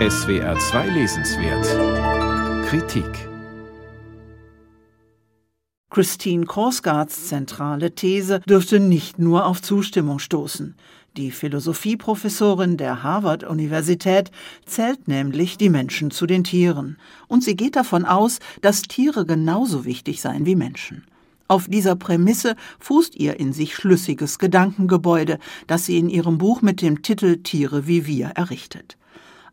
SWR 2 Lesenswert Kritik Christine Korsgaards zentrale These dürfte nicht nur auf Zustimmung stoßen. Die Philosophieprofessorin der Harvard-Universität zählt nämlich die Menschen zu den Tieren. Und sie geht davon aus, dass Tiere genauso wichtig seien wie Menschen. Auf dieser Prämisse fußt ihr in sich schlüssiges Gedankengebäude, das sie in ihrem Buch mit dem Titel Tiere wie wir errichtet.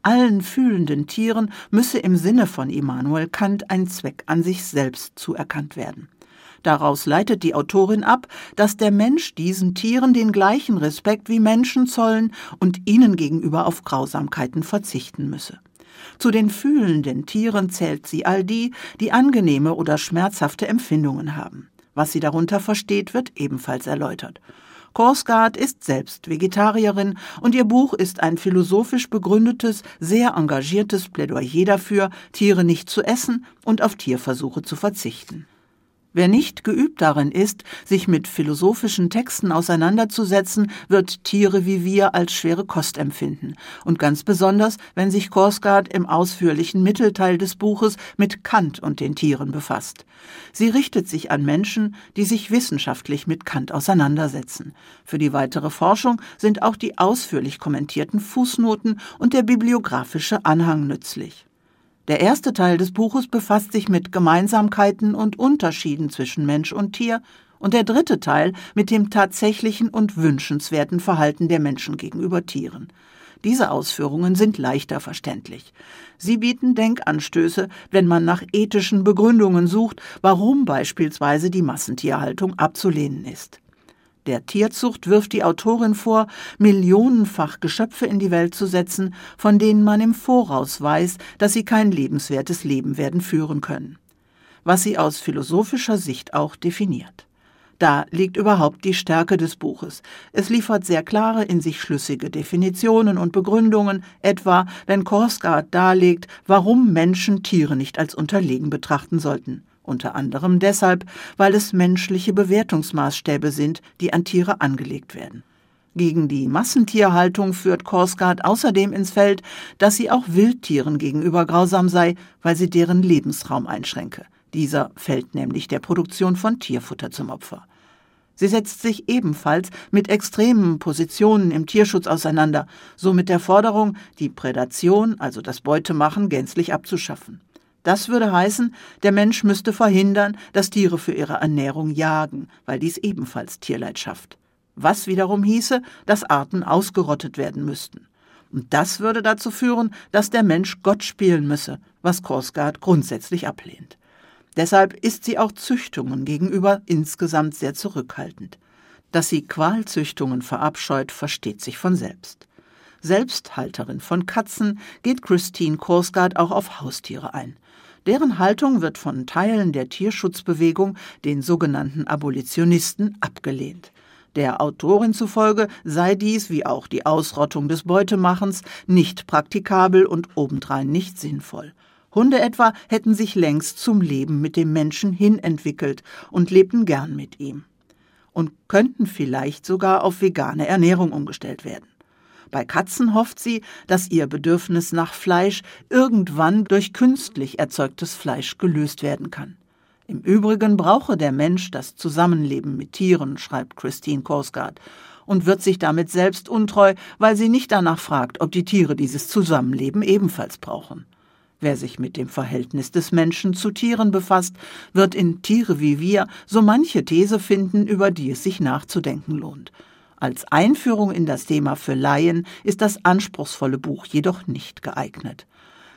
Allen fühlenden Tieren müsse im Sinne von Immanuel Kant ein Zweck an sich selbst zuerkannt werden. Daraus leitet die Autorin ab, dass der Mensch diesen Tieren den gleichen Respekt wie Menschen zollen und ihnen gegenüber auf Grausamkeiten verzichten müsse. Zu den fühlenden Tieren zählt sie all die, die angenehme oder schmerzhafte Empfindungen haben. Was sie darunter versteht, wird ebenfalls erläutert. Korsgaard ist selbst Vegetarierin und ihr Buch ist ein philosophisch begründetes, sehr engagiertes Plädoyer dafür, Tiere nicht zu essen und auf Tierversuche zu verzichten. Wer nicht geübt darin ist, sich mit philosophischen Texten auseinanderzusetzen, wird Tiere wie wir als schwere Kost empfinden. Und ganz besonders, wenn sich Korsgaard im ausführlichen Mittelteil des Buches mit Kant und den Tieren befasst. Sie richtet sich an Menschen, die sich wissenschaftlich mit Kant auseinandersetzen. Für die weitere Forschung sind auch die ausführlich kommentierten Fußnoten und der bibliografische Anhang nützlich. Der erste Teil des Buches befasst sich mit Gemeinsamkeiten und Unterschieden zwischen Mensch und Tier und der dritte Teil mit dem tatsächlichen und wünschenswerten Verhalten der Menschen gegenüber Tieren. Diese Ausführungen sind leichter verständlich. Sie bieten Denkanstöße, wenn man nach ethischen Begründungen sucht, warum beispielsweise die Massentierhaltung abzulehnen ist. Der Tierzucht wirft die Autorin vor, millionenfach Geschöpfe in die Welt zu setzen, von denen man im Voraus weiß, dass sie kein lebenswertes Leben werden führen können. Was sie aus philosophischer Sicht auch definiert. Da liegt überhaupt die Stärke des Buches. Es liefert sehr klare, in sich schlüssige Definitionen und Begründungen, etwa wenn Korsgaard darlegt, warum Menschen Tiere nicht als unterlegen betrachten sollten unter anderem deshalb, weil es menschliche Bewertungsmaßstäbe sind, die an Tiere angelegt werden. Gegen die Massentierhaltung führt Korsgaard außerdem ins Feld, dass sie auch Wildtieren gegenüber grausam sei, weil sie deren Lebensraum einschränke. Dieser fällt nämlich der Produktion von Tierfutter zum Opfer. Sie setzt sich ebenfalls mit extremen Positionen im Tierschutz auseinander, so mit der Forderung, die Prädation, also das Beutemachen, gänzlich abzuschaffen. Das würde heißen, der Mensch müsste verhindern, dass Tiere für ihre Ernährung jagen, weil dies ebenfalls Tierleid schafft. Was wiederum hieße, dass Arten ausgerottet werden müssten. Und das würde dazu führen, dass der Mensch Gott spielen müsse, was Korsgaard grundsätzlich ablehnt. Deshalb ist sie auch Züchtungen gegenüber insgesamt sehr zurückhaltend. Dass sie Qualzüchtungen verabscheut, versteht sich von selbst. Selbst Halterin von Katzen geht Christine Korsgaard auch auf Haustiere ein. Deren Haltung wird von Teilen der Tierschutzbewegung, den sogenannten Abolitionisten, abgelehnt. Der Autorin zufolge sei dies, wie auch die Ausrottung des Beutemachens, nicht praktikabel und obendrein nicht sinnvoll. Hunde etwa hätten sich längst zum Leben mit dem Menschen hin entwickelt und lebten gern mit ihm. Und könnten vielleicht sogar auf vegane Ernährung umgestellt werden. Bei Katzen hofft sie, dass ihr Bedürfnis nach Fleisch irgendwann durch künstlich erzeugtes Fleisch gelöst werden kann. Im Übrigen brauche der Mensch das Zusammenleben mit Tieren, schreibt Christine Korsgaard, und wird sich damit selbst untreu, weil sie nicht danach fragt, ob die Tiere dieses Zusammenleben ebenfalls brauchen. Wer sich mit dem Verhältnis des Menschen zu Tieren befasst, wird in Tiere wie wir so manche These finden, über die es sich nachzudenken lohnt. Als Einführung in das Thema für Laien ist das anspruchsvolle Buch jedoch nicht geeignet.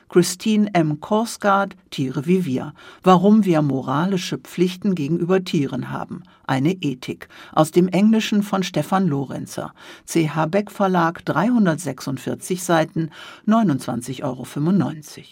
Christine M. Korsgaard, Tiere wie wir. Warum wir moralische Pflichten gegenüber Tieren haben. Eine Ethik. Aus dem Englischen von Stefan Lorenzer. CH Beck Verlag, 346 Seiten, 29,95 Euro.